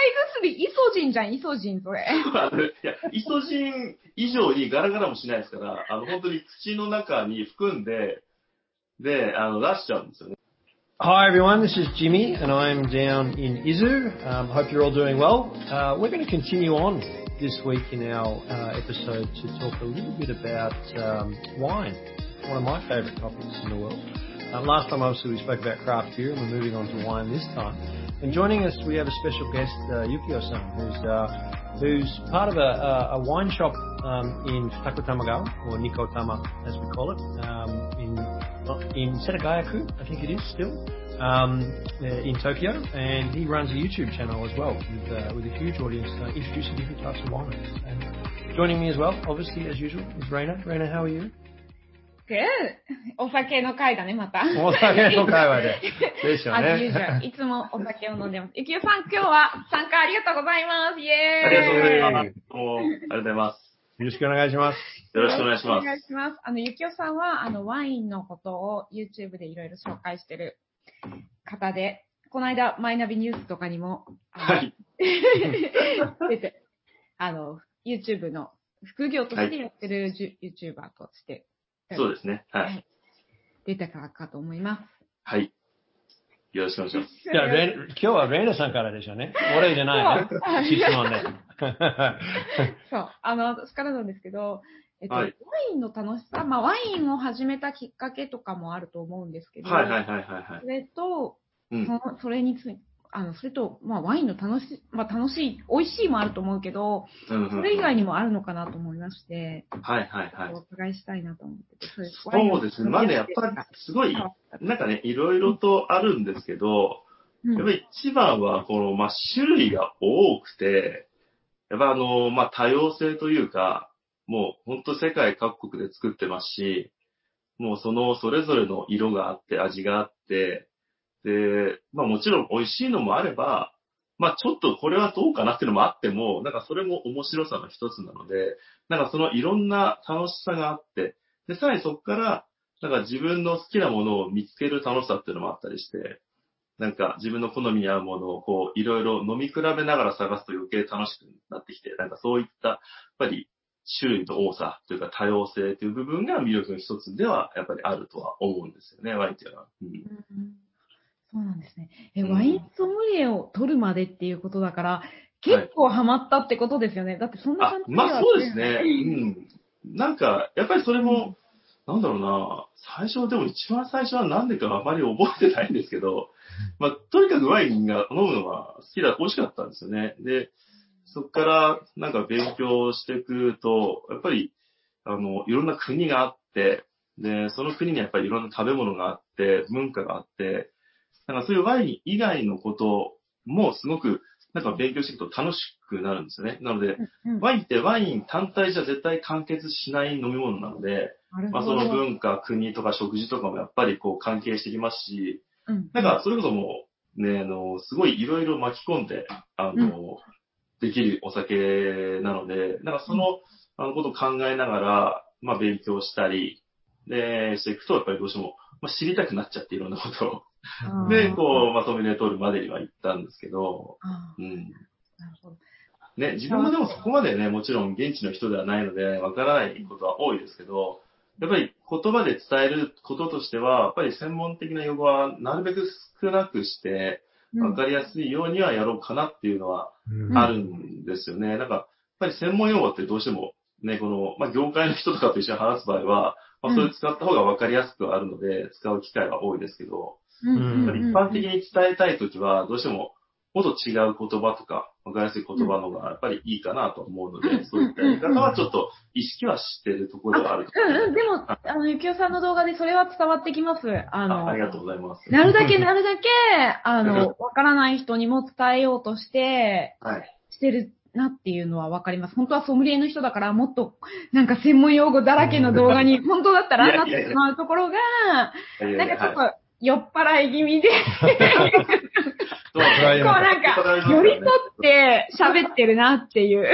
薬、イソジンじゃん、イソジン、それ。あのいや、イソジン以上にガラガラもしないですから、あの、本当に口の中に含んで、で、あの、出しちゃうんですよね。 Hi everyone, this is Jimmy and I'm down in Izu. Um, hope you're all doing well. Uh, we're going to continue on this week in our uh, episode to talk a little bit about um, wine, one of my favourite topics in the world. Uh, last time obviously we spoke about craft beer and we're moving on to wine this time. And joining us we have a special guest, uh, Yukio-san, who's, uh, who's part of a, a, a wine shop um, in Takutamagawa, or Nikotama as we call it, um, in in Setagayaku, I think it is still, um, uh, in Tokyo, and he runs a YouTube channel as well with, uh, with a huge audience, uh, introducing different types of wines. And joining me as well, obviously as usual, is Raina. Raina, how are you? えお酒の会だね、また。お酒の会話で。ですよ As ねいつもお酒を飲んでます。ゆきよさん、今日は参加ありがとうございます。イエーイありがとうございます。ありがとうございます。よろしくお願いします。よろしくお願いします。お願いします。あの、ゆきよさんは、あの、ワインのことを YouTube でいろいろ紹介してる方で、この間、マイナビニュースとかにも、あのはい。出て、あの、YouTube の副業としてやってる YouTuber として、そうですね。は。はいい出たからかと思います。はい。よろしくお願いします。じゃあ、今日はレイナさんからでしょうね。俺じゃないね。質問ね。そう、あの、私からなんですけど、えっと、はいワインの楽しさ、まあ、ワインを始めたきっかけとかもあると思うんですけど、はいはいはいはいはいそ。れと、うんそ。のそれについあの、それと、まあ、ワインの楽しい、まあ、楽しい、美味しいもあると思うけど、うんうんそれ以外にもあるのかなと思いまして、はいはいはいお。伺いしたいなと思ってて、そうですそうですね。まあね、やっぱりすごい、なんかね、いろいろとあるんですけど、うんやっぱり一番は、この、まあ、種類が多くて、やっぱあの、まあ、多様性というか、もう本当世界各国で作ってますし、もうそのそれぞれの色があって、味があって、で、まあもちろん美味しいのもあれば、まあちょっとこれはどうかなっていうのもあっても、なんかそれも面白さの一つなので、なんかそのいろんな楽しさがあって、で、さらにそこから、なんか自分の好きなものを見つける楽しさっていうのもあったりして、なんか自分の好みに合うものをこういろいろ飲み比べながら探すと余計楽しくなってきて、なんかそういった、やっぱり種類の多さというか多様性という部分が魅力の一つではやっぱりあるとは思うんですよね、ワインっていうのは。うんそうなんですね。え、うんワインソムリエを取るまでっていうことだから、結構ハマったってことですよね。だってそんなあ感、じまあそうですね。うん。なんか、やっぱりそれも、なんだろうな、最初でも一番最初はなんでかあまり覚えてないんですけど、まあとにかくワインが飲むのが好きだ、美味しかったんですよね。で、そこからなんか勉強してくると、やっぱり、あの、いろんな国があって、で、その国にやっぱりいろんな食べ物があって、文化があって、なんかそういうワイン以外のこともすごくなんか勉強していくと楽しくなるんですよね。なので、うんうんワインってワイン単体じゃ絶対完結しない飲み物なので、まあそ。の文化、国とか食事とかもやっぱりこう関係してきますし、うんなんかそれこそもうね、あの、すごいいろいろ巻き込んで、あの、できるお酒なので、なんかその、あのことを考えながら、まあ勉強したり、で、していくと、やっぱりどうしても、まあ、知りたくなっちゃっていろんなことを。で、こう、まとめで取るまでには行ったんですけど、あうん。ーなるほど。ね、自分もでもそこまでね、もちろん現地の人ではないので、わからないことは多いですけど、やっぱり言葉で伝えることとしては、やっぱり専門的な用語はなるべく少なくして、わかりやすいようにはやろうかなっていうのはうんあるんですよね。なんか、やっぱり専門用語ってどうしても、ね、この、まあ、業界の人とかと一緒に話す場合は、まあ、それ使った方がわかりやすくはあるので、使う機会は多いですけど、うん一般的に伝えたいときは、どうしても、もっと違う言葉とか、わかりやすい言葉の方がやっぱりいいかなと思うのうん。で、そういったやり方はちょっと意識はしてるところではあるとうんうん、でも、あの、ゆきおさんの動画でそれは伝わってきます。ああの、ありがとうございます。なるだけなるだけ、あの、わからない人にも伝えようとして、はい。してるなっていうのはわかります。本当はソムリエの人だから、もっと、なんか専門用語だらけの動画に、本当だったらなってしまうところが、なんかちょっと、酔っ払い気味で、こうなんか、寄り添って喋ってるなっていう。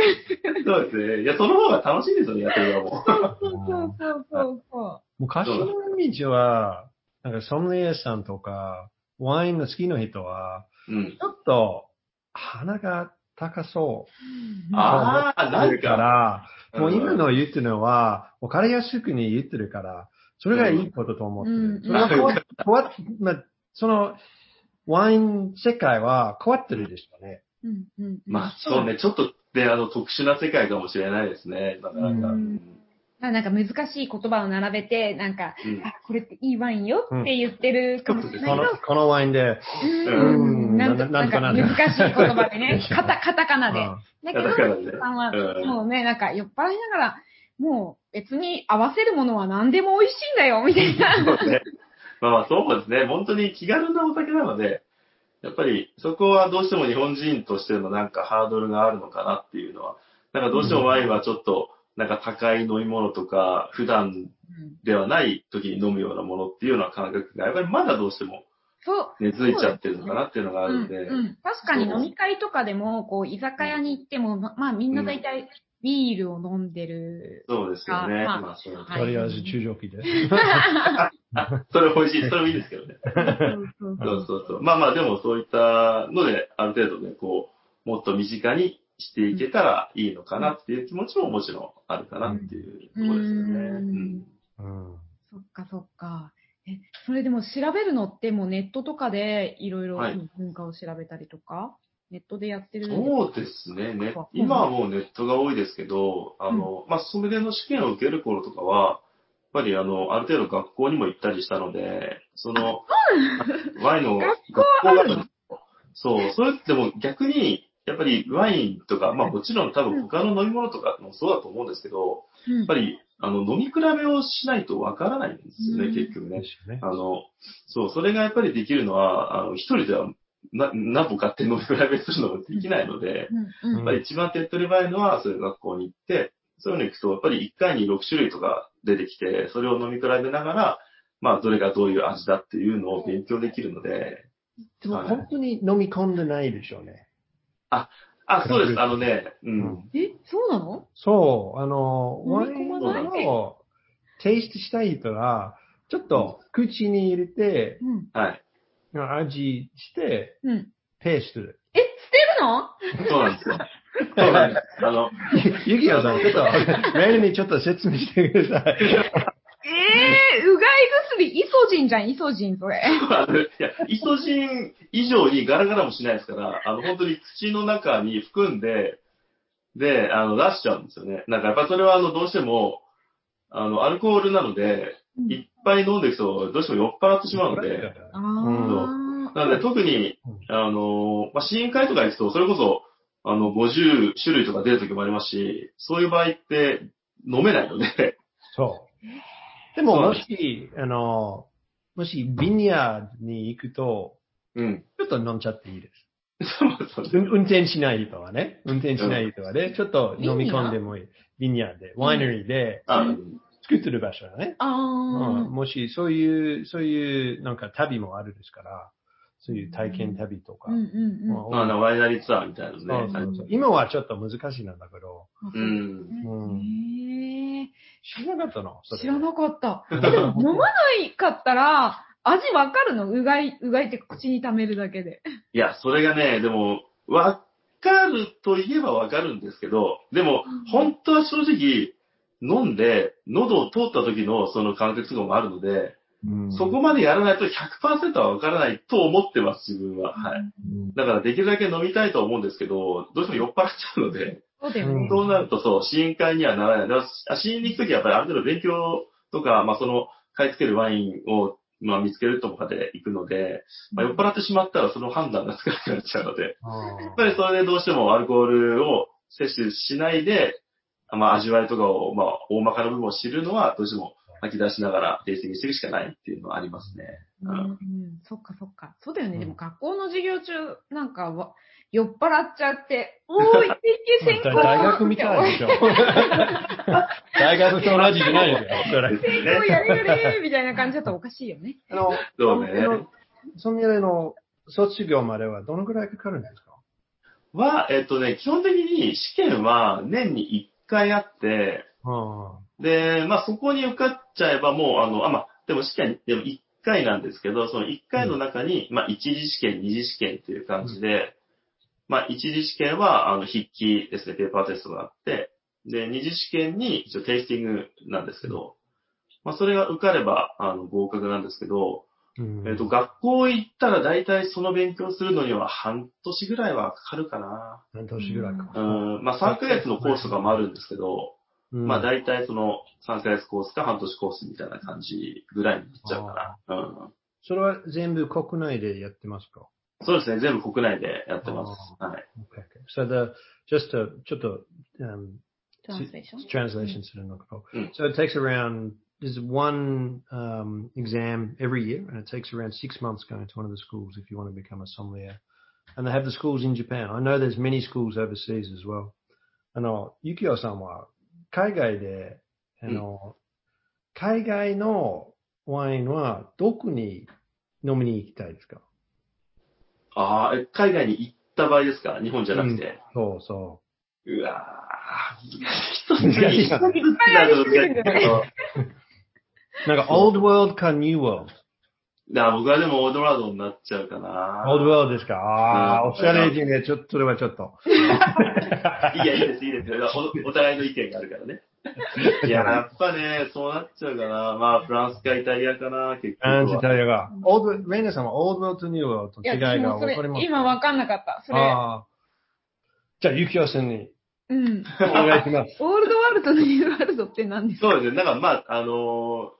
そうですね。いや、その方が楽しいですよね、やってる側も。そうそうそうそうそ昔のイメージは、なんかソムリエさんとか、ワインの好きな人は、うん。ちょっと鼻が高そう。ああ、なんだかか、ら、もう今の言ってるのは、わかりやすくに言ってるから、それがいいことと思ってる。うん。それは変わっ変わっまあ、その、ワイン世界は変わってるでしょうね。うん。うん。まあそうね、ちょっとね、あの、特殊な世界かもしれないですね。なかなか。ううん。あなんか難しい言葉を並べて、なんか、うん。あ、これっていいワインよって言ってるかもしれないけど、このこのワインで、うん。うん。なんとなんか難しい言葉でね、カタカタカナで。うん。だけど、カタカナでさんはうん。もうね、なんか酔っ払いながら、もう別に合わせるものは何でも美味しいんだよ、みたいな。そうね。まあまあそうですね。本当に気軽なお酒なので、やっぱりそこはどうしても日本人としてのなんかハードルがあるのかなっていうのは、なんかどうしてもワインはちょっとなんか高い飲み物とか、普段ではない時に飲むようなものっていうような感覚が、やっぱりまだどうしても。根付いちゃってるのかなっていうのがあるんで、うんうん、確かに飲み会とかでも、こう、居酒屋に行っても、ままあみんな大体ビールを飲んでる。そうですよね。あまあまあそとりあえず中ジョーキで。あそれ美味しい。それもいいですけどね。そうそうそう。まあまあでもそういったので、ある程度ね、こう、もっと身近にしていけたらいいのかなっていう気持ちももちろんあるかなっていうところですよね。うんそっかそっか。え、それでも調べるのってもうネットとかでいろいろはい文化を調べたりとか、ネットでやってる。そうですね。ねうん。今はもうネットが多いですけど、あの、まあ、ソムリエの試験を受ける頃とかは、やっぱりあの、ある程度学校にも行ったりしたので、その、ワインの学校がそう、それっても逆に、やっぱりワインとか、まあもちろん多分他の飲み物とかもそうだと思うんですけど、うん。やっぱり、あの、飲み比べをしないとわからないんですよね、うん。結局ね。あの、そう、それがやっぱりできるのは、あの、一人では、な、何本買って飲み比べするのもできないので、うんうん。やっぱり一番手っ取り早いのは、そういう学校に行って、そういうの行くと、やっぱり1回に6種類とか出てきて、それを飲み比べながら、まあ、どれがどういう味だっていうのを勉強できるので、でも本当に飲み込んでないでしょうね。あ、そうです、あのね、うん。え、そうなの？そう、あの、ワイ飲み込ンまない？をテイストしたい人は、ちょっと口に入れて、うん。はい。味して、うん。ペーストる。え、捨てるの？そうなんですよ。そうなんです。あの、ゆきおさん、ちょっと、メールにちょっと説明してください。ええー、うがい薬、イソジンじゃん、イソジン、それ。いや、イソジン以上にガラガラもしないですから、あの、本当に口の中に含んで、で、あの、出しちゃうんですよね。なんかやっぱそれはあの、どうしても、あの、アルコールなので、うんいっぱい飲んでいくと、どうしても酔っ払ってしまうので、あうんあ。なので特に、あの、まあ、試飲会とか行くと、それこそ、あの、50種類とか出る時もありますし、そういう場合って飲めないので、そう。でも、もし、あの、もし、ビニヤードに行くと、うん。ちょっと飲んじゃっていいです。そうそう。運運転しない人はね、運転しない人はね、ちょっと飲み込んでもいい。ビニヤーで、ワイナリーで。あ、作ってる場所だね。あうんあ。もし、そういう、そういう、なんか旅もあるですから、そういう体験旅とか。うんうんうん。ままあ、ワイナリーツアーみたいなのね。そうそうそう今はちょっと難しいなんだけど、うん。うんへえ知らなかったの？それ知らなかった。え、でも飲まないかったら、味わかるの？うがい、うがいって口に溜めるだけで。いや、それがね、でも、わかると言えばわかるんですけど、でもうん、本当は正直、飲んで、喉を通った時のその感覚とかもあるので、うんそこまでやらないと100%はわからないと思ってます、自分は。はい。うんだからできるだけ飲みたいとは思うんですけど、どうしても酔っ払っちゃうので、そうだよね。そうなるとそう、試飲会にはならない。だから試飲に行くときはやっぱりある程度勉強とか、まあその、買い付けるワインを、まあ見つけるとかで行くので、まあ酔っ払ってしまったらその判断がつかなくなっちゃうので、あやっぱりそれでどうしてもアルコールを摂取しないで、まあ味わいとかを、まあ大まかな部分を知るのは、どうしても吐き出しながらテイスティングしていくしかないっていうのはありますね。うんうん、そっかそっか。そうだよね。うんでも学校の授業中、なんかわ、酔っ払っちゃって、おーい、定期選考大学みたいでしょ。大学と同じじゃないですよ、それ。選考やれやれみたいな感じだとおかしいよね。あの、そうねあのその卒業まではどのぐらいかかるんですか？は、えっとね、基本的に試験は年に1回あって、あで、まあそこに受かっちゃえばもう、あの、あ、まあ、でも試験、でも1回なんですけど、その1回の中に、まあ1次試験、2次試験っていう感じで、まあ、一次試験は、あの、筆記ですね、ペーパーテストがあって、で、二次試験に一応テイスティングなんですけど、まあ、それが受かれば、あの、合格なんですけど、うんえっ、と、学校行ったら大体その勉強するのには半年ぐらいはかかるかな。半年ぐらいか。うん、まあ、3ヶ月のコースとかもあるんですけど、うんまあ、大体その3ヶ月コースか半年コースみたいな感じぐらいになっちゃうかな。うん。それは全部国内でやってますか？そうですね、全部国内でやってます。はい。Okay, okay. So the, just to, ちょっと、um, トランスレーション translation するのか。うん。So it takes around, there's one um, exam every year, and it takes around six months going to one of the schools if you want to become a sommelier. And they have the schools in Japan. I know there's many schools overseas as well. あの、ゆきおさんは海外で、あの、海外のワインはどこに飲みに行きたいですかああ、え海外に行った場合ですか日本じゃなくて。そうそうわー、難しい。難しいなんか、オールドワールドかニューワールだ僕はでもオールドワールドになっちゃうかな。ドオールドワールドですかああ、うんおしゃれ人ね、ちょっと、それはちょっと。いや、いいです、いいですよ。おお互いの意見があるからね。いや、やっぱね、そうなっちゃうかな。まあ、フランスかイタリアかな、結局アンチイは。タリアが。オールド、レイナさんはオールドワールドとニューワールドと違いが分かります今わかんなかった。それ。ああ。じゃあ、ゆきおさんにうん。お願いします。オールドワールドとニューワールドって何ですか？そうですね。だからまあ、あのー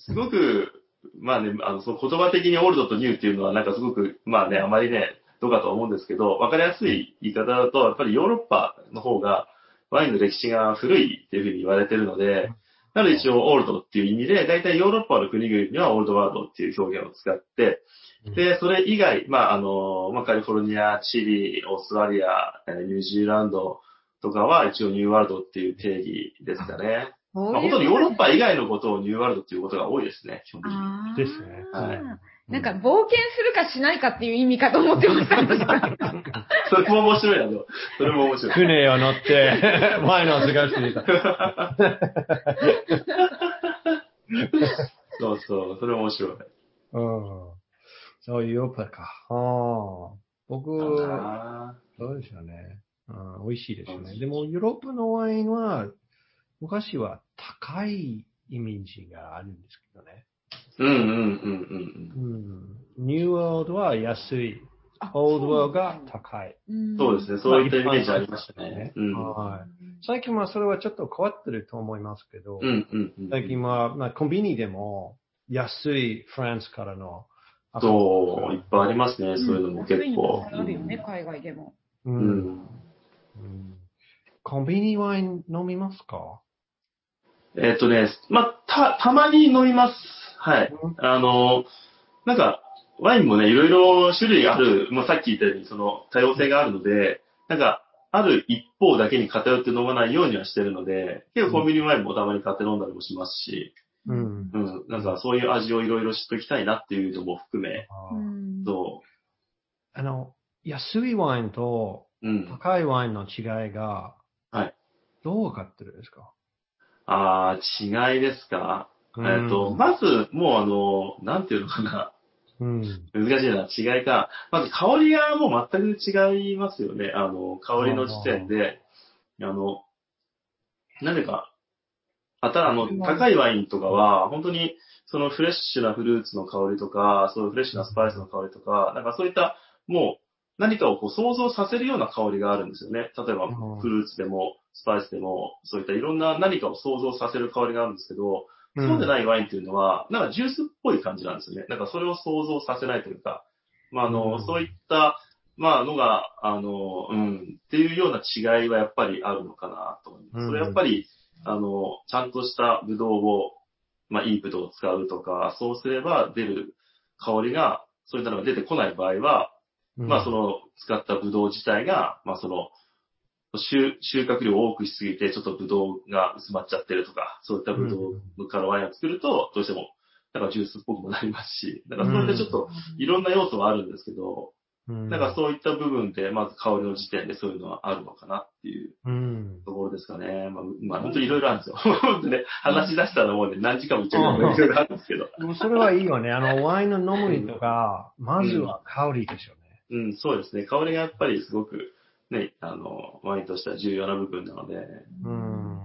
すごく、まあね、あの、その言葉的にオールドとニューっていうのはなんかすごく、まあね、あまりね、どうかと思うんですけど、わかりやすい言い方だと、やっぱりヨーロッパの方がワインの歴史が古いっていうふうに言われてるので、なので一応オールドっていう意味で、大体ヨーロッパの国々にはオールドワールドっていう表現を使って、で、それ以外、まあ、あの、まあ、カリフォルニア、チリ、オーストラリア、ニュージーランドとかは一応ニューワールドっていう定義ですかね。まあ、本当にヨーロッパ以外のことをニューワールドっていうことが多いですね、基本的に。ですねはいなんか冒険するかしないかっていう意味かと思ってました。それも面白いな、でもそれも面白い。船を乗って、ワインを探していた。そうそう、それも面白い。うん。そういうヨーロッパか。ああ。僕、あそうですよね。うん、美味しいですよね。でも、ヨーロッパのワインは、昔は高いイメージがあるんですけどね。ーうんうんうんうんうん。ニューワールドは安い。あオールドワールドが高い。うん。そうですね、そういったイメージありましたね。うん。はい。最近はそれはちょっと変わってると思いますけど、うんうんうん。最近は、まあ、コンビニでも安いフランスからのそう、いっぱいありますね、そういうのも結構。あるよね、海外でも。うんコンビニワイン飲みますか？えっとね、まあ、た、たまに飲みます。はい。あの、なんか、ワインもね、いろいろ種類がある、まあ、さっき言ったように、その、多様性があるので、なんか、ある一方だけに偏って飲まないようにはしてるので、結構コンビニワインもたまに買って飲んだりもしますし、うん。うん、なんかそういう味をいろいろ知っておきたいなっていうのも含め、あーうあの、安いワインとう、うん。高いワインの違いが、はい。どう分かってるんですか？あー、違いですか？えっと、まず、もうあの、なんていうのかな？うん。難しいな、違いか。まず香りがもう全く違いますよね。あの、香りの時点で、あの、なぜか、あた、あの、高いワインとかは、本当に、そのフレッシュなフルーツの香りとか、そういうフレッシュなスパイスの香りとか、なんかそういった、もう、何かをこう想像させるような香りがあるんですよね。例えばうん、フルーツでも、スパイスでも、そういったいろんな何かを想像させる香りがあるんですけど、そうでないワインっていうのは、なんかジュースっぽい感じなんですよね。なんかそれを想像させないというか、まあ、あの、うんそういった、まあ、のが、あの、うん、っていうような違いはやっぱりあるのかなと思います。うんそれやっぱり、あの、ちゃんとしたブドウを、まあ、いいブドウを使うとか、そうすれば出る香りが、そういったのが出てこない場合は、まあ、そ、の、使ったブドウ自体が、まあ、その、収収穫量を多くしすぎて、ちょっとブドウが薄まっちゃってるとか、そういったブドウからワインを作ると、どうしても、なんかジュースっぽくもなりますし、だからそういったちょっと、いろんな要素はあるんですけど、うん、なんかそういった部分で、まず香りの時点でそういうのはあるのかなっていううん。ところですかね。まあ、まあ、本当にいろいろあるんですよ。本当ね、話し出したらもうね、何時間も言っちゃうぐらいいろいろあるんですけど。でもそれはいいよね。あの、ワインの飲むとか、まずは香りですよね。うん、そうですね。香りがやっぱりすごく、ね、あの、ワインとしては重要な部分なので。うん。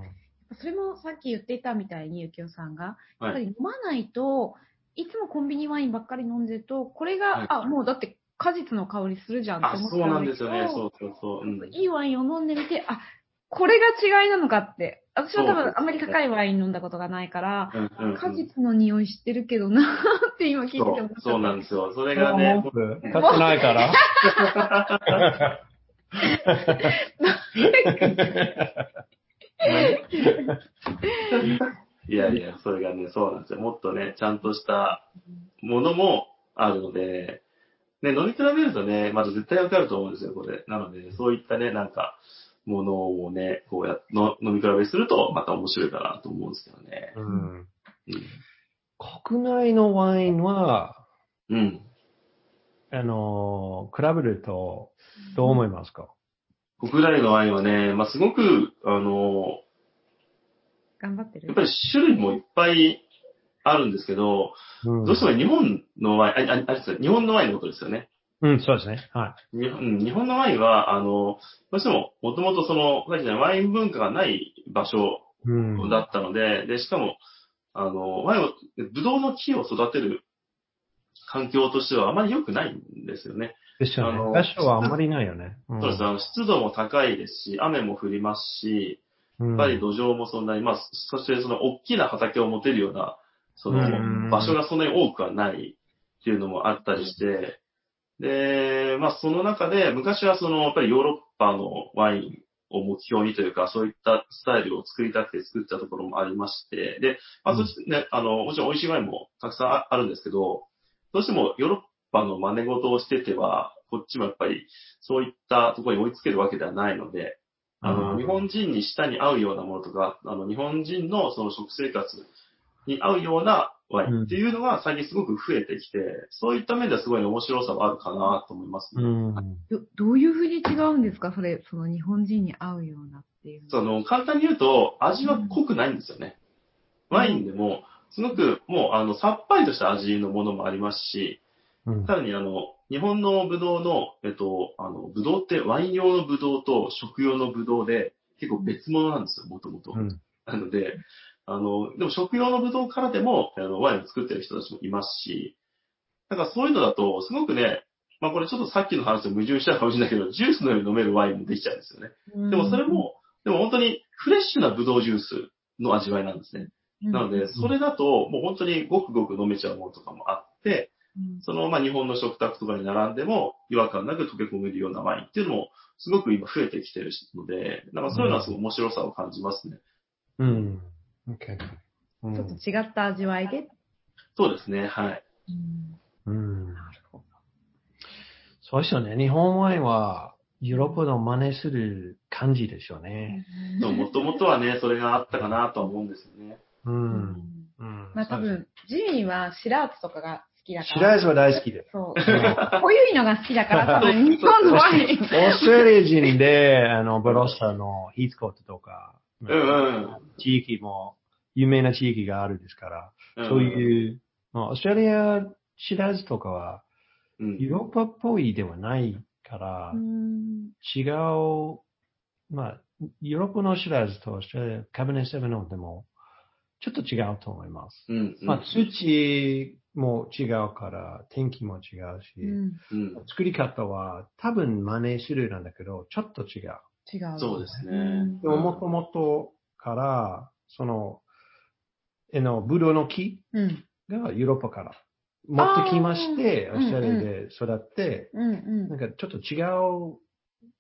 それもさっき言っていたみたいに、ゆきおさんが、やっぱり飲まないと、いつもコンビニワインばっかり飲んでると、これが、はい、あ、もうだって果実の香りするじゃんって思ったそうなんですよね。そうそうそう。うん、いいワインを飲んでみて、あ、これが違いなのかって。私は多分あんまり高いワイン飲んだことがないから、うんうん、果実の匂い知ってるけどなって今聞いてて思ったそう。そうなんですよ。それがね。買ってないから。いやいや、それがね、そうなんですよ。もっとね、ちゃんとしたものもあるので、ね、飲み比べるとね、まず絶対わかると思うんですよ、これ。なので、そういったね、なんか、ものをね、こうやの飲み比べすると、また面白いかなと思うんですけどね。うん。うん、国内のワインは、うん。あの、比べると、どう思いますか、国内のワインはね、まあ、すごく、あの、頑張ってる。やっぱり種類もいっぱいあるんですけど、うん、どうしても日本のワイン、あ、あ、あ日本のワインのことですよね。うん、そうですね。はい。日本日本のワインは、あの、どうしても、もともとその、ワイン文化がない場所だったので、うん、で、しかも、あの、ワインを、ブドウの木を育てる環境としてはあまり良くないんですよね。ですよね。場所はあんまりないよね。うん、そうです。あの、湿度も高いですし、雨も降りますし、やっぱり土壌もそんなに、まあ、そしてその大きな畑を持てるような、その、場所がそんなに多くはないっていうのもあったりして、で、まあその中で、昔はその、やっぱりヨーロッパのワインを目標にというか、そういったスタイルを作りたくて作ったところもありまして、で、まあそしてね、あの、もちろん美味しいワインもたくさんあるんですけど、どうしてもヨーロッパの真似事をしてては、こっちもやっぱりそういったところに追いつけるわけではないので、あの、日本人に舌に合うようなものとか、あの、日本人のその食生活に合うようなワインっていうのが最近すごく増えてきて、そういった面ではすごい面白さはあるかなと思いますね。うん、どどういうふうに違うんですか？それ、その日本人に合うようなっていう。その、簡単に言うと、味は濃くないんですよね。うん、ワインでも、すごくもう、あの、さっぱりとした味のものもありますし、うん、さらにあの、日本のブドウの、えっと、あの、ブドウってワイン用のブドウと食用のブドウで結構別物なんですよ、もともと。なので、あの、でも食用のブドウからでも、あの、ワインを作ってる人たちもいますし、だからそういうのだと、すごくね、まあこれちょっとさっきの話と矛盾しちゃうかもしれないけど、ジュースのように飲めるワインもできちゃうんですよね。でもそれも、でも本当にフレッシュなブドウジュースの味わいなんですね。なので、それだと、もう本当にごくごく飲めちゃうものとかもあって、その、まあ、日本の食卓とかに並んでも違和感なく溶け込めるようなワインっていうのも、すごく今増えてきてるので、なんかそういうのはすごい面白さを感じますね。うん。OK。ちょっと違った味わいで。そうですね、はい。うん。なるほど。そうですよね。日本ワインは、ヨーロッパの真似する感じですよね。もともとはね、それがあったかなとは思うんですよね。うん。うん。まあ多分、ジミーはシラーツとかが好きだから。シラーツは大好きで。そう。濃ゆいのが好きだから、多分日本のワイン。オーストラリア人で、あの、ブロスターのヒーツコートとか、うん。うん、地域も有名な地域があるですから、そういう、まあ、オーストラリア知らずとかは、ヨーロッパっぽいではないから、違う、まあ、ヨーロッパの知らずとオーストラリア、カビネセブンのでも、ちょっと違うと思います。まあ、数値も違うから、天気も違うし、うん、作り方は多分真似するなんだけど、ちょっと違う。違う。そうですね。でももともとから、その、えの、ブドウの木がヨーロッパから持ってきまして、オーストラリアで育って、なんかちょっと違う、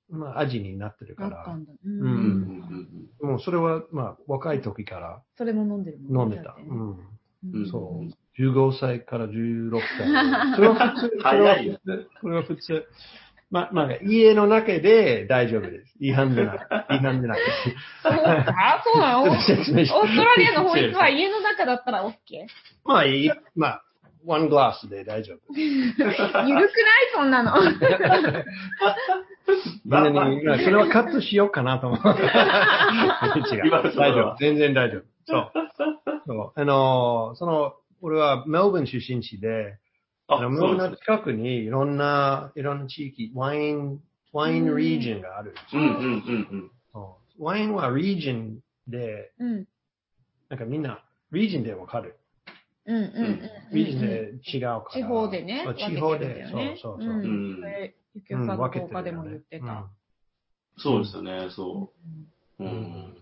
まあ、味になってるから。うん。もうそれは、まあ、若い時から。それも飲んでる飲んでた。うん。そう。15歳から16歳。それは普通。早いよ。それは普通。ま、まあ、家の中で大丈夫です。違反じゃない。違反じゃない。あ、そうなの？オーストラリアの法律は家の中だったら OK? まあいい。まあ、ワングラスで大丈夫。ゆるくない？そんなの。それはカットしようかなと思う。違う。大丈夫。全然大丈夫。そう。そう。あの、その、俺はメルボン出身地で、あ、向こうのそうですね。近くにいろんな、いろんな地域、ワイン、ワインリージョンがある。うんうんうんうん。そうワインはリージョンで、うん。なんかみんな、リージョンでわかる。うんうんうん。リージョンで違うから。地方でね。地方で、ねそうそうそう。んうんそれ、ゆきおさんの分けてるよね動画でも言ってた。そうですよね、そう。ううんん。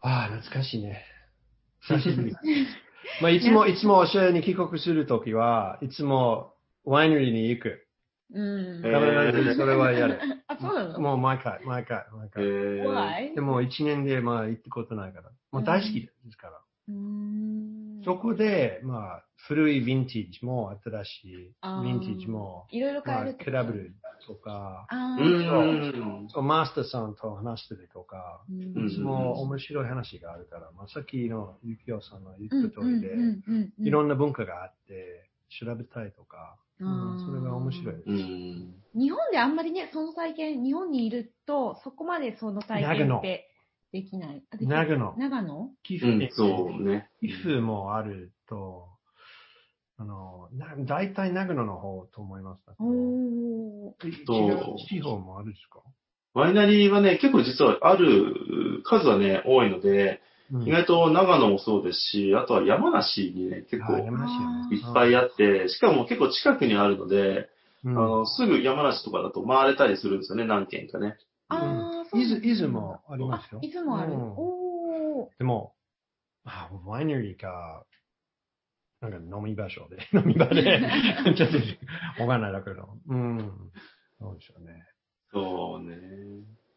ああ、懐かしいね。久しぶり。まあ、いつも、いつもオーストラリアに帰国するときは、いつもワイナリーに行く。うん。えー必ずそれはやる。あ、そうなの？もう毎回、毎回、毎え回。ー、Why? でも一年でまあ行ったことないから。まあ大好きですから。そこで、まあ、古いヴィンテージも新しいヴィンテージも、いろいろまあ、変えるクラブルとか、マスターさんと話してるとか、うん。いつも面白い話があるから、まあ、さっきのゆきおさんの言った通りで、いろんな文化があって、調べたいとか、それが面白いです。うん。日本であんまりね、その体験、日本にいると、そこまでその体験ってできない。あできない長野長野？うん寄付ね、そうね。寄付もあると、あの、な大体長野の方と思います。おー。違そうう地方もあるんですか、ワイナリーはね、結構実はある数はね、多いので、うん意外と長野もそうですし、あとは山梨にね、結構いっぱいあって、しかも結構近くにあるので、うんあの、すぐ山梨とかだと回れたりするんですよね、何軒かね。あー、そうんだ豆伊豆もありますよ。あ伊豆もある。うんおー。でも、あワイナリーか、なんか飲み場所で、飲み場で、ちょっとわかんないだけど。うん。そうですよね。そうね。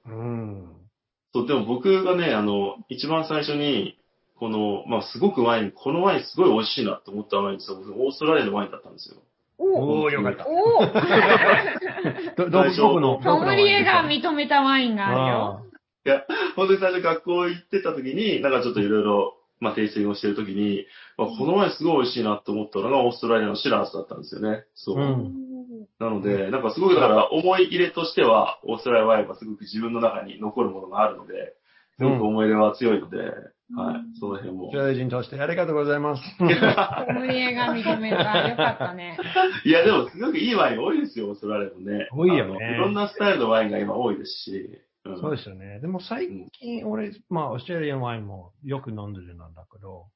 うん。そう、でも僕がね、あの、一番最初に、この、まあ、すごくワイン、このワインすごい美味しいなと思ったワインですよ。僕オーストラリアのワインだったんですよ。おー。おー、よかった。おー。ど、どこ、どこの、ソムリエが見認めたワインがあるよ。本当に最初学校行ってた時に、なんかちょっといろいろ、まあ、テイスティングをしてる時に、まあ、このワインすごい美味しいなと思ったのがオーストラリアのシラースだったんですよね。そう。うんなので、なんかすごくだから思い入れとしては、オーストラリアワインはすごく自分の中に残るものがあるので、すごく思い入れは強いので、はい、その辺も。ジョージンとしてありがとうございます。ソムリエが認めた。よかったね。いや、でもすごくいいワイン多いですよ、オーストラリアもね。多いよねいろんなスタイルのワインが今多いですし。うんそうですよね。でも最近、俺、まあ、オーストラリアンワインもよく飲んでるんだけど、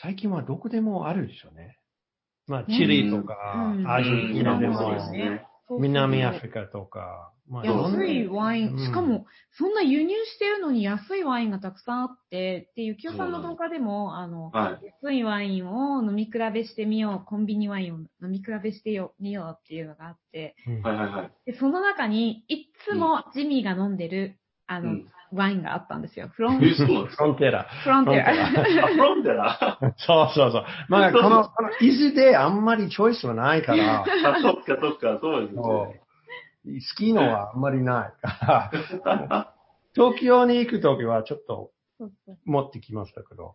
最近はどこでもあるでしょうね。まあ、チリとか、うんアジアでも、うんそうですね。南アフリカとか、まあ、安いワイン、うん。しかも、そんな輸入してるのに安いワインがたくさんあって、で、ゆきおさんの動画でも、あの、はい。安いワインを飲み比べしてみよう、コンビニワインを飲み比べしてよみようっていうのがあって、うん。はいはいはい。で、その中に、いっつもジミーが飲んでる、あの、うんワインがあったんですよ。フロン、フロンテラ。フロンテア。あ、フロンテラ そうそうそう。まあ、この、この伊豆であんまりチョイスはないから、あ、そっかそっか、そうですそね。う好きのはあんまりないから、東京に行くときはちょっと持ってきましたけど。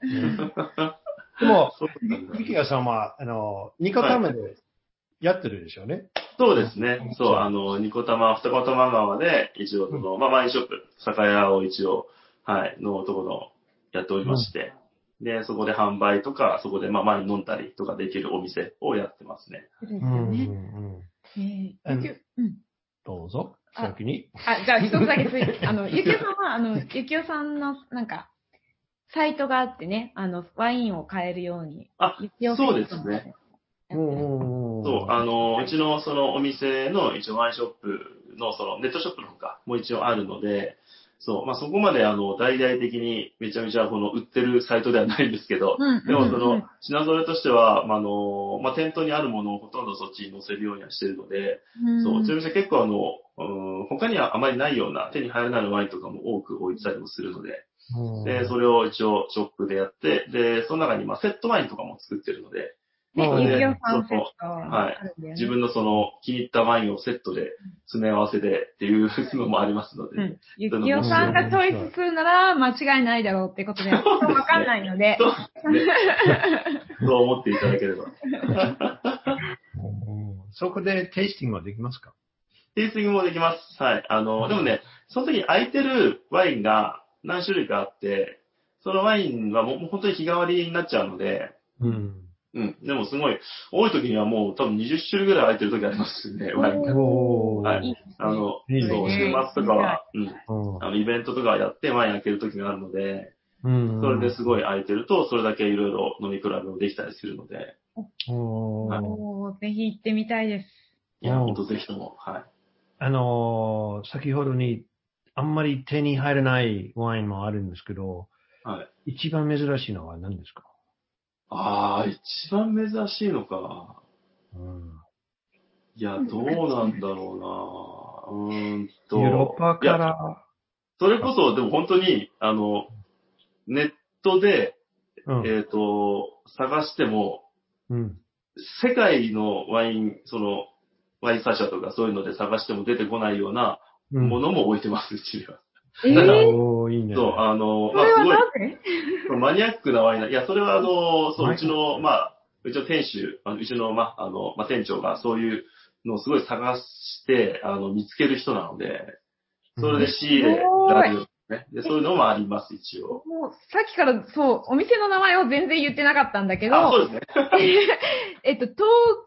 でも、そうなんだゆきやさんは、あの、ニコタマでやってるでしょうね。そうですね。そう、あの、ニコタマ、二子玉川で、一応その、まあ、ワインショップ、酒屋を一応、はい、のところやっておりまして、で、そこで販売とか、そこで、まあ、ワイン飲んだりとかできるお店をやってますね。そうですようんうんね。うんえうんー。どうぞ、あ先に。あ、じゃあ一つだけつい、あの、ゆきおさんは、あの、ゆきおさんの、なんか、サイトがあってね、あの、ワインを買えるように。あそうですね。そう、あの、うちのそのお店の一応ワインショップのそのネットショップのほかも一応あるので、そう、まあそこまであの、大々的にめちゃめちゃこの売ってるサイトではないんですけど、うんでもその、品揃えとしては、まああの、まあ店頭にあるものをほとんどそっちに載せるようにはしてるので、そう、うちの店結構あの、うん他にはあまりないような手に入らないワインとかも多く置いてたりもするので、うん。で、それを一応ショップでやって、で、その中にまあセットワインとかも作ってるので、ね、うんゆきおさんセットはい。自分のその気に入ったワインをセットで詰め合わせでっていうのもありますので、うん。ゆきおさんがチョイスするなら間違いないだろうってことで、わかんないので。そうね。そう思っていただければ。うんそこでテイスティングはできますか？テイスティングもできます。はい。あの、でもね、その時に空いてるワインが何種類かあって、そのワインはもうもう本当に日替わりになっちゃうので、うん。うん。でもすごい、多い時にはもう多分20種類ぐらい空いてる時ありますしね、ワインが。おー。はいあの、いいねそう、週末とかは、うん。うんあの、イベントとかやってワイン開ける時があるので、うん。それですごい空いてると、それだけいろいろ飲み比べもできたりするので、おーおーぜひ行ってみたいです。いや、うんほんとぜひとも、はい。あのー先ほどに、あんまり手に入らないワインもあるんですけど、はい。一番珍しいのは何ですか？ああ、一番珍しいのか。うんいや、どうなんだろうな。うーんと。ヨーロッパかいやら、それこそ、でも本当に、あの、ネットで、うんえっ、と、探しても、うん。世界のワイン、その、ワインサ社とかそういうので探しても出てこないようなうんものも置いてます、うちには。えだかおー、いいね。そう、あの、まあすごいマニアックなワインな、いや、それはあの、そう、はいうちの、まあ、うちの店主、あのうちの、まあ、あの、まあ、店長がそういうのをすごい探して、あの、見つける人なので、それで仕入れね。で、そういうのもあります、一応。もう、さっきから、そう、お店の名前を全然言ってなかったんだけど、あ、そうですね。えっと、東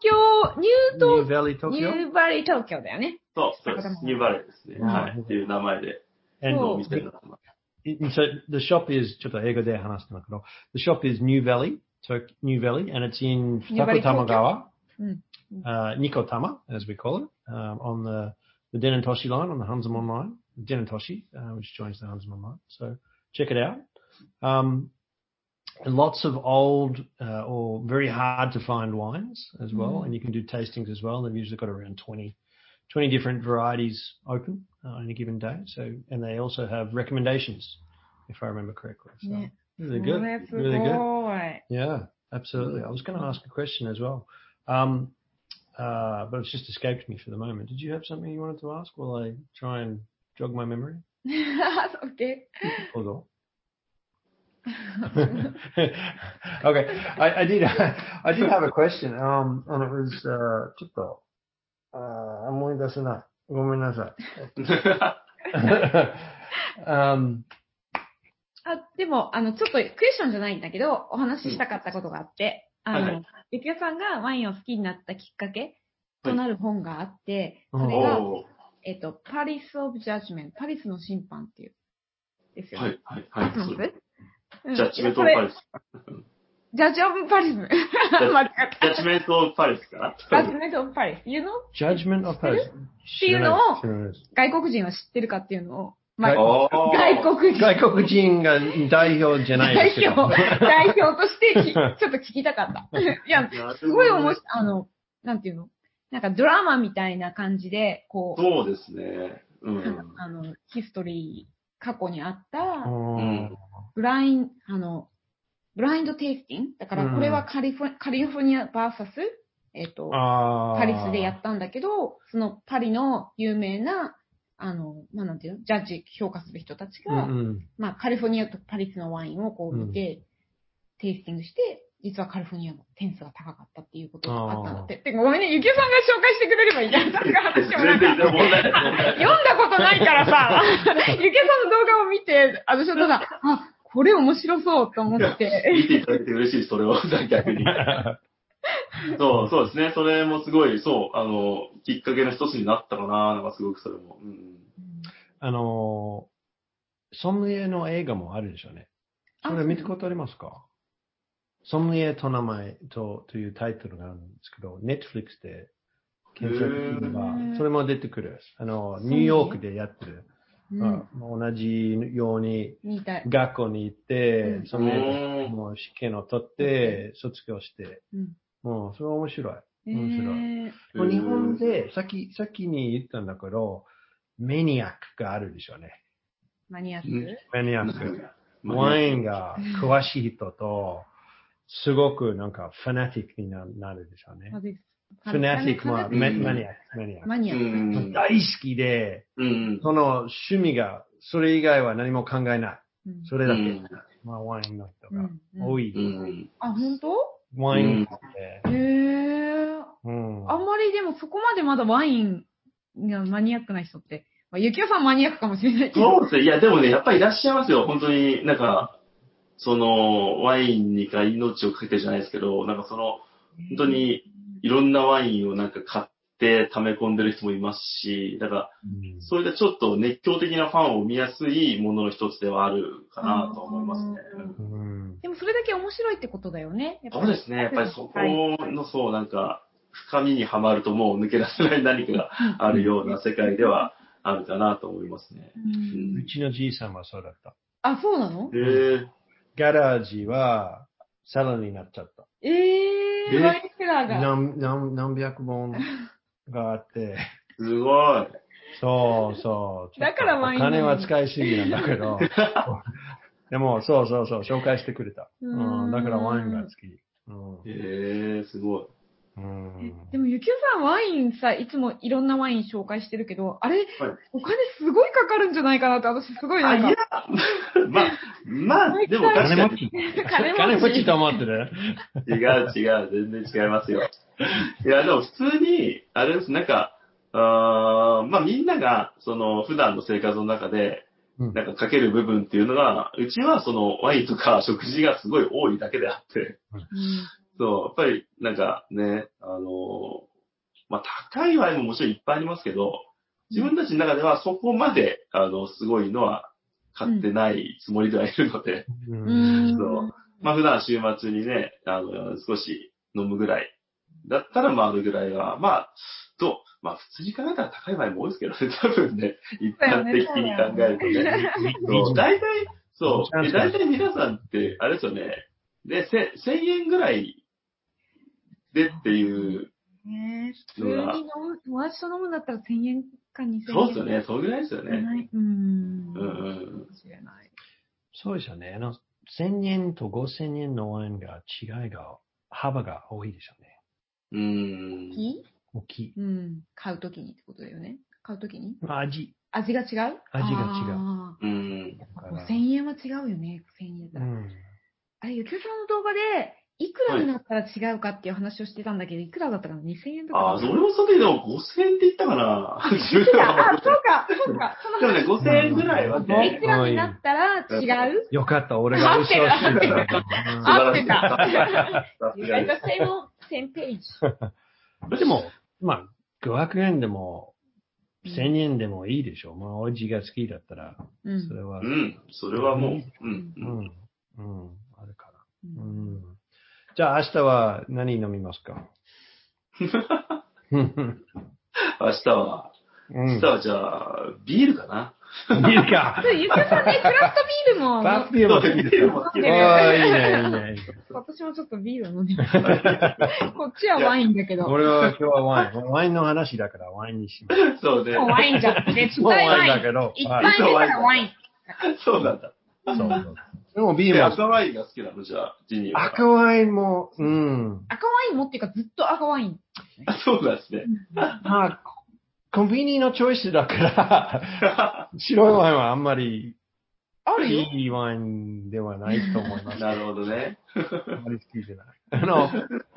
京、ニューニュート、バリー東ニ京ューバリー東京だよね。そう、そうです。ニューバレーですね。うんはい。っていう名前で、And お店になってます。So the shop is ちょっと英語で話してんだけど、the shop is New Valley, so New Valley, and it's in New Valley, Futakotamagawa, うん。uh, Nikotama, as we call it, um, on the the Denentoshi line, on the Hansamon line, Denentoshi, uh, which joins the Hansamon line. So check it out. Um, and lots of old uh, or very hard to find wines as well, Mm. and you can do tastings as well. They've usually got around 20, 20 different varieties open uh, Uh, on a given day. So, and they also have recommendations, if I remember correctly. So yeah. really good, really good. Yeah, absolutely. I was going to ask a question as well, um, uh, but it's just escaped me for the moment. Did you have something you wanted to ask while I try and jog my memory? okay. Hold on. okay, I, I, did. I did have a question, um, and it was uh, uh, I'm willing to ごめんなさい。um, あ、でも、あの、ちょっとクエスチョンじゃないんだけど、お話ししたかったことがあって、あはいはの、ゆきやさんがワインを好きになったきっかけとなる本があって、はい。それが、えっと、パリス・オブ・ジャッジメント、パリスの審判っていう、ですよね。はい、はい、はい。ジャッジメントいやそれオブパリス。ジャッジ・オブ・パリス。間違っジャッジメントオブパリスかなた。ジャッジメント・オブ・パリス。You know? っていうのを外国人は知ってるかっていうのを、まあ、外国人。外国人が代表じゃないです。代表、代表としてきちょっと聞きたかった。いや、すごい面白い、あの、なんていうの？なんかドラマみたいな感じで、こう、そうですね。うん。あの、ヒストリー、過去にあった、うんブライン、あの、ブラインドテイスティング。だからこれはカリフォ,、カリフォルニアバーサス、えっ、ー。パリスでやったんだけど、そのパリの有名な、あの、まあ、なんていうの、ジャッジ評価する人たちうんが、うん。まあ、カリフォルニアとパリスのワインをこう見て、テイスティングして、実はカリフォルニアの点数が高かったっていうことがあったんだって。てかごめんね、ゆきおさんが紹介してくれればいいじゃん。私が話してもなんか 読んだことないからさ、ゆきおさんの動画を見て、私はただ、あ、これ面白そうと思って。見ていただいて嬉しい、それを、逆に。そう、そうですね。それもすごい、そう、あの、きっかけの一つになったかな、なんかすごくそれも。うん、あのー、ソムリエの映画もあるでしょうね。それ見たことありますか？ソムリエと名前とというタイトルがあるんですけど、ネットフリックスで検索すればそれも出てくる。あの、ニューヨークでやってる。うん。まあ同じように。学校に行ってう、ん。そのうん。もう試験を取って、卒業して、うん。もうそれは面白い。面白い。えーもう日本で、さっき、さっきに言ったんだけど、メニアックがあるでしょうね。マニアック、うん。メニアック。ワインが詳しい人と、すごくなんかファナティックにななるでしょうね。あ。ですファナティックはうんメマニアック、マニアック。マニアうック。ん。大好きで、うん。その趣味が、それ以外は何も考えない。うんそれだけ。うんまあ、ワインの人が多い。うん。あ、本当？ワインって、へえ。うん。あんまりでもそこまでまだワインがマニアックな人って、まあ、ゆきおさんマニアックかもしれないけど。そうですね。いや、でもね、やっぱりいらっしゃいますよ。本当になんか、その、ワインにか命をかけてじゃないですけど、なんかその、本当にいろんなワインをなんか買って溜め込んでる人もいますし、だから、そういったちょっと熱狂的なファンを見やすいものの一つではあるかなと思いますね。うんでもそれだけ面白いってことだよね。やっぱりそうですね。やっぱりそこの、そう、なんか、深みにはまるともう抜け出せない何かがあるような世界ではあるかなと思いますね。うちのじいさんはそうだった。あ、そうなの？へえガラージはサラになっちゃった。ええー、何何何百本があって、すごい。そうそう。だからワインお金は使いすぎなんだけど、でもそうそうそう、紹介してくれた。うんうん、だからワインが好き。うんへえすごい。うん。でも、ゆきおさんワインさ、いつもいろんなワイン紹介してるけど、あれ、はい。お金すごいかかるんじゃないかなって、私すごいあ、ないんやか、、まあ、まあ、でも確かに。金持ち。金持ち金持ちと思ってる違う違う、全然違いますよ。いや、でも普通に、あれです、なんか、あーまあみんなが、その、普段の生活の中で、うん。なんかかける部分っていうのが、うちはその、ワインとか食事がすごい多いだけであって、そう、やっぱり、なんかね、あの、まあ高いワインももちろんいっぱいありますけど、自分たちの中ではそこまで、あの、すごいのは買ってないつもりではいるので、ううんん。そうまあ普段週末にね、あの、少し飲むぐらい。だったらまああるぐらいは、まあ、と、まあ普通に考えたら高い場合も多いですけどね、多分ね、一般的に考えるとね。そう、大体、そう、で大体皆さんって、あれですよね、で、せ1000円ぐらいでっていう、ねえ、普通に飲む、友達と飲むんだったら1000円か2000円。そうですよね、そのぐらいですよね。うん。うんかうんもしれない。そうですよね。あの、1000円と5000円のワインが違いが、幅が多いですよね。うん。いい大きい。うん。買うときにってことだよね。買うときに？味。味が違う？味が違うあうん。だかーら5000円は違うよね、1000円だ。うん。あれ、ゆきおさんの動画で、いくらになったら違うかっていう話をしてたんだけど、いくらだったかな ?2000 円とか。ああ、それもそれでも5000円って言ったかな？そうか、そうか。でもね、5000円ぐらいはいねく、らになったら違う？よかった、俺が嘘をし てた。素晴らしい。さす You が guys で are same, same page. でも、まあ、500円でも、1000円でもいいでしょう。まあ、おじが好きだったら、うんそれはす。う。ん、それはもう、うんう。ん。うん。あるから。ううんん。じゃあ、明日は何飲みますか？うん。明日は、明日はじゃあ、ビールかな。ビールか。ゆきおさんね、クラフトビールも。クラフトビールも好きですよ。ビールも好きああ、いいね、いいね。私もちょっとビール飲んでます。こっちはワインだけど。も俺は今日はワイン。ワインの話だからワインにします。そうね。うワインじゃん。絶もう対ワイン。ワインだけど。一はい杯目からワイン。そうなんだ。そうそう。でもビーで、ルも赤ワインが好きなのじゃあ、ジニーは。赤ワインも、うん。赤ワインもっていうかずっと赤ワイン。あそうなんですね。まあ、コンビニのチョイスだから、白いワインはあんまりあるよ。いいワインではないと思います。なるほどね。あんまり好きじゃない。あの、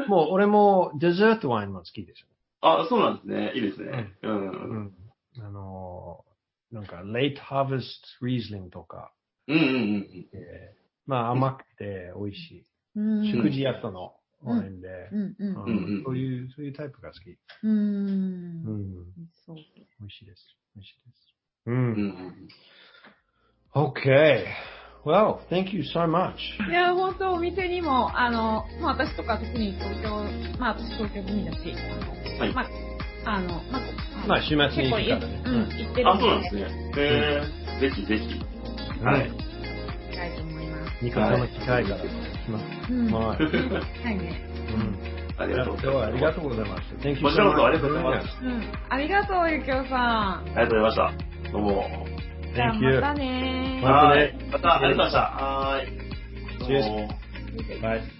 もう俺もデザートワインも好きですよ。あ、そうなんですね。いいですね。う。うんん。あの、なんか、レイトハーベストリーズリングとか、うんうんうん。えーまあ甘くて美味しい。うん。食事後のワインで、うんうんうんうんうんそういう、そういうタイプが好き。う。うんん。そう。美味しいです。美味しいです。う。うんん Okay. Well, thank you so much. いや、本当お店にも、あの、まあ私とか特に東京、まあ私東京組だし、あのはいまあ、あの、まあ、まあ週末に行くからねうん、行ってるあ、そうなんですね。へえ、ぜひぜひ。はい。うん。行きたいと思います。ニコさんの機会から来ます。うん。はい。はいね。うん。ありがとうございます。今日はありがとうございました。Thank you こちらこそ much. ありがとうございます。うん。ありがとう、ゆきおさん。ありがとうございました。どうも。じゃあ Thank you. またねまたねはいまた、ありがとうございました。はーい。Cheers どうも Bye.